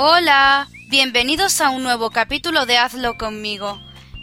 Hola, bienvenidos a un nuevo capítulo de Hazlo conmigo.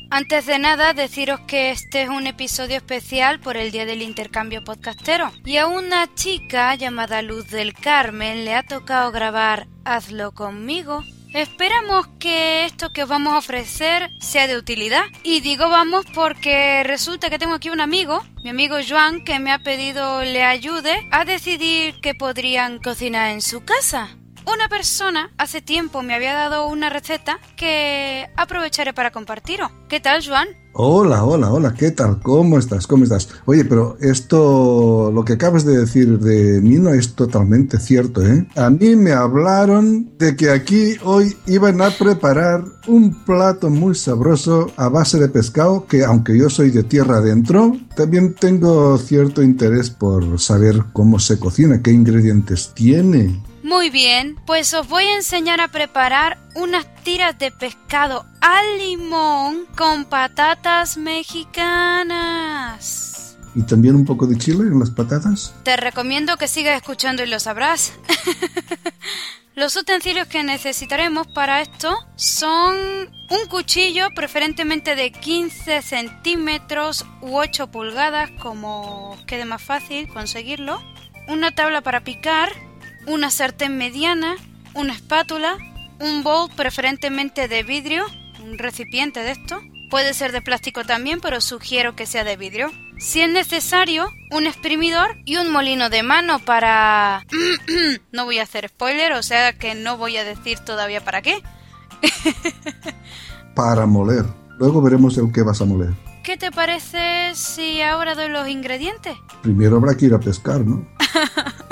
Antes de nada, deciros que este es un episodio especial por el Día del Intercambio Podcastero. Y a una chica llamada Luz del Carmen le ha tocado grabar Hazlo conmigo. Esperamos que esto que os vamos a ofrecer sea de utilidad. Y digo vamos porque resulta que tengo aquí un amigo, mi amigo Joan, que me ha pedido le ayude a decidir qué podrían cocinar en su casa. Una persona hace tiempo me había dado una receta que aprovecharé para compartiros. ¿Qué tal, Joan? Hola, hola, hola, ¿qué tal? ¿Cómo estás? ¿Cómo estás? Oye, pero esto, lo que acabas de decir de mí no es totalmente cierto, ¿eh? A mí me hablaron de que aquí hoy iban a preparar un plato muy sabroso a base de pescado que, aunque yo soy de tierra adentro, también tengo cierto interés por saber cómo se cocina, qué ingredientes tiene. Muy bien, pues os voy a enseñar a preparar unas tiras de pescado al limón con patatas mexicanas. ¿Y también un poco de chile en las patatas? Te recomiendo que sigas escuchando y lo sabrás. Los utensilios que necesitaremos para esto son un cuchillo preferentemente de 15 centímetros u 8 pulgadas como os quede más fácil conseguirlo, una tabla para picar, una sartén mediana, una espátula, un bowl preferentemente de vidrio, un recipiente de esto. Puede ser de plástico también, pero sugiero que sea de vidrio. Si es necesario, un exprimidor y un molino de mano para... no voy a hacer spoiler, o sea que no voy a decir todavía para qué. para moler. Luego veremos el que vas a moler. ¿Qué te parece si ahora doy los ingredientes? Primero habrá que ir a pescar, ¿no?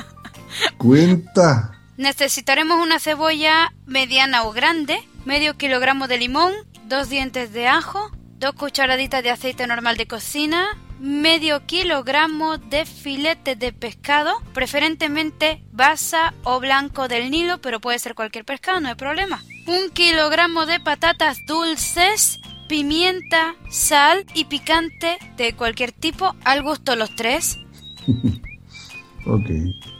Cuenta. Necesitaremos una cebolla mediana o grande, medio kilogramo de limón, dos dientes de ajo, dos cucharaditas de aceite normal de cocina, medio kilogramo de filete de pescado, preferentemente basa o blanco del Nilo, pero puede ser cualquier pescado, no hay problema. Un kilogramo de patatas dulces, pimienta, sal y picante de cualquier tipo, al gusto los tres. ok.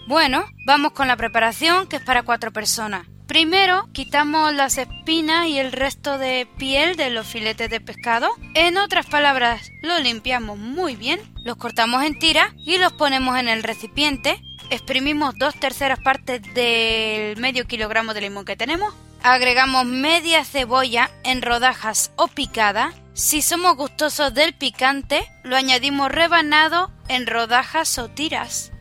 Bueno, vamos con la preparación que es para cuatro personas. Primero, quitamos las espinas y el resto de piel de los filetes de pescado. En otras palabras, lo limpiamos muy bien, los cortamos en tiras y los ponemos en el recipiente. Exprimimos dos terceras partes del medio kilogramo de limón que tenemos. Agregamos media cebolla en rodajas o picada. Si somos gustosos del picante, lo añadimos rebanado en rodajas o tiras.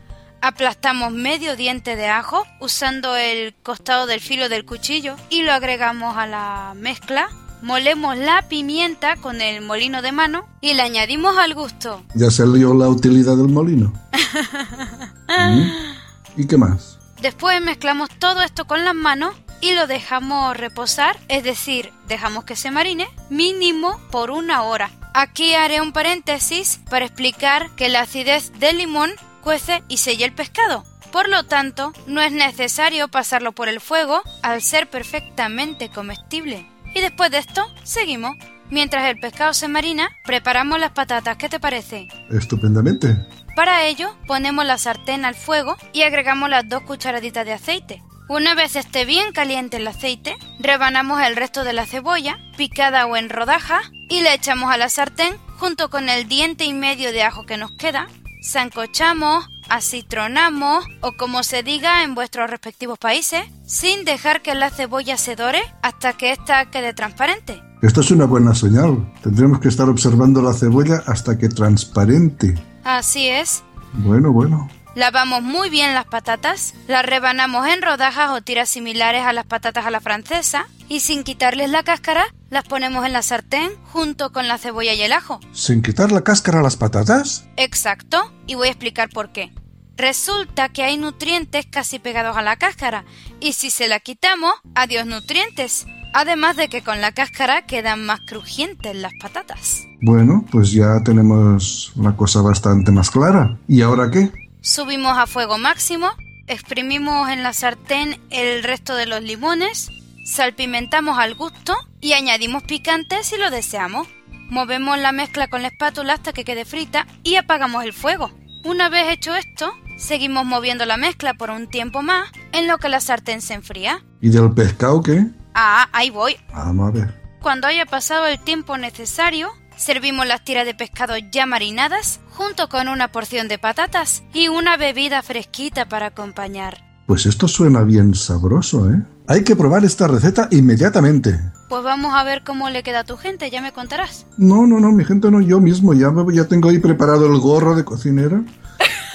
Aplastamos medio diente de ajo usando el costado del filo del cuchillo y lo agregamos a la mezcla. Molemos la pimienta con el molino de mano y le añadimos al gusto. Ya salió la utilidad del molino. ¿Y qué más? Después mezclamos todo esto con las manos y lo dejamos reposar, es decir, dejamos que se marine mínimo por una hora. Aquí haré un paréntesis para explicar que la acidez del limón cuece y sella el pescado. Por lo tanto, no es necesario pasarlo por el fuego al ser perfectamente comestible. Y después de esto, seguimos. Mientras el pescado se marina, preparamos las patatas. ¿Qué te parece? Estupendamente. Para ello, ponemos la sartén al fuego y agregamos las dos cucharaditas de aceite. Una vez esté bien caliente el aceite, rebanamos el resto de la cebolla, picada o en rodaja, y le echamos a la sartén junto con el diente y medio de ajo que nos queda. Sancochamos, acitronamos o como se diga en vuestros respectivos países, sin dejar que la cebolla se dore hasta que ésta quede transparente. Esto es una buena señal. Tendremos que estar observando la cebolla hasta que transparente. Así es. Bueno, bueno. Lavamos muy bien las patatas, las rebanamos en rodajas o tiras similares a las patatas a la francesa y sin quitarles la cáscara las ponemos en la sartén junto con la cebolla y el ajo. ¿Sin quitar la cáscara a las patatas? Exacto, y voy a explicar por qué. Resulta que hay nutrientes casi pegados a la cáscara y si se la quitamos, adiós nutrientes. Además de que con la cáscara quedan más crujientes las patatas. Bueno, pues ya tenemos la cosa bastante más clara. ¿Y ahora qué? Subimos a fuego máximo, exprimimos en la sartén el resto de los limones, salpimentamos al gusto y añadimos picante si lo deseamos. Movemos la mezcla con la espátula hasta que quede frita y apagamos el fuego. Una vez hecho esto, seguimos moviendo la mezcla por un tiempo más en lo que la sartén se enfría. ¿Y del pescado qué? Ah, ahí voy. Vamos a ver. Cuando haya pasado el tiempo necesario, servimos las tiras de pescado ya marinadas junto con una porción de patatas y una bebida fresquita para acompañar. Pues esto suena bien sabroso, ¿eh? Hay que probar esta receta inmediatamente. Pues vamos a ver cómo le queda a tu gente, ya me contarás. No, no, no, mi gente no, yo mismo. Ya, me- ya tengo ahí preparado el gorro de cocinera.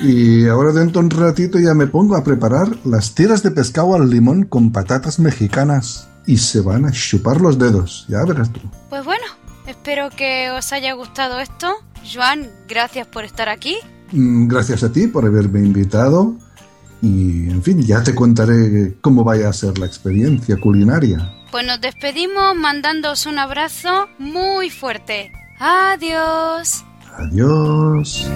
Y ahora dentro de un ratito ya me pongo a preparar las tiras de pescado al limón con patatas mexicanas. Y se van a chupar los dedos, ya verás tú. Pues bueno, espero que os haya gustado esto. Joan, gracias por estar aquí. Mm, Gracias a ti por haberme invitado. Y, en fin, ya te contaré cómo vaya a ser la experiencia culinaria. Pues nos despedimos mandándoos un abrazo muy fuerte. Adiós. Adiós.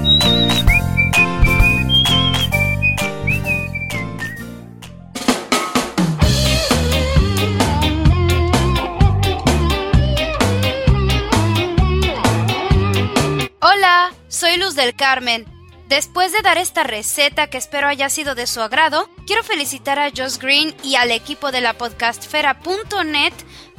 Soy Luz del Carmen. Después de dar esta receta que espero haya sido de su agrado, quiero felicitar a Josh Green y al equipo de la podcastfera.net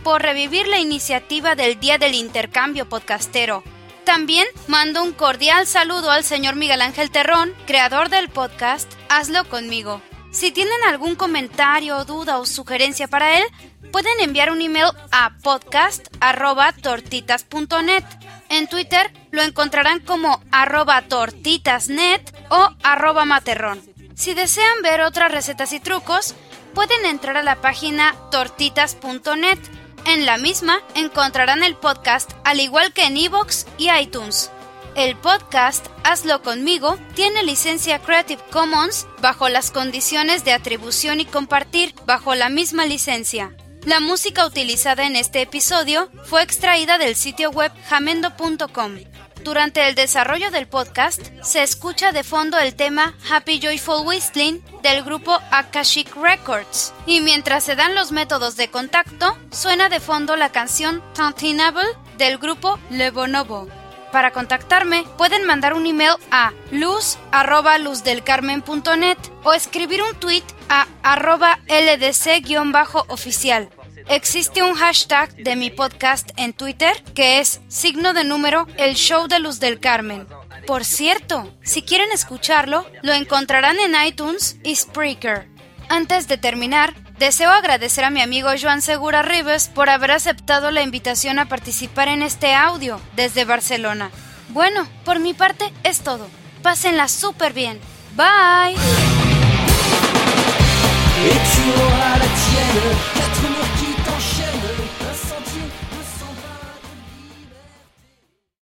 por revivir la iniciativa del Día del Intercambio Podcastero. También mando un cordial saludo al señor Miguel Ángel Terrón, creador del podcast Hazlo conmigo. Si tienen algún comentario, duda o sugerencia para él, pueden enviar un email a podcast.tortitas.net. En Twitter lo encontrarán como arroba tortitasnet o arroba materrón. Si desean ver otras recetas y trucos, pueden entrar a la página tortitas.net. En la misma encontrarán el podcast al igual que en iVoox y iTunes. El podcast Hazlo conmigo tiene licencia Creative Commons bajo las condiciones de atribución y compartir bajo la misma licencia. La música utilizada en este episodio fue extraída del sitio web jamendo.com. Durante el desarrollo del podcast se escucha de fondo el tema Happy Joyful Whistling del grupo Akashic Records y mientras se dan los métodos de contacto suena de fondo la canción Tantinable del grupo Le Bonobo. Para contactarme pueden mandar un email a luz@luzdelcarmen.net o escribir un tweet a arroba ldc-oficial. Existe un hashtag de mi podcast en Twitter que es signo de número el show de Luz del Carmen. Por cierto, si quieren escucharlo, lo encontrarán en iTunes y Spreaker. Antes de terminar, deseo agradecer a mi amigo Joan Segura Ribes por haber aceptado la invitación a participar en este audio desde Barcelona. Bueno, por mi parte es todo. Pásenla súper bien. Bye.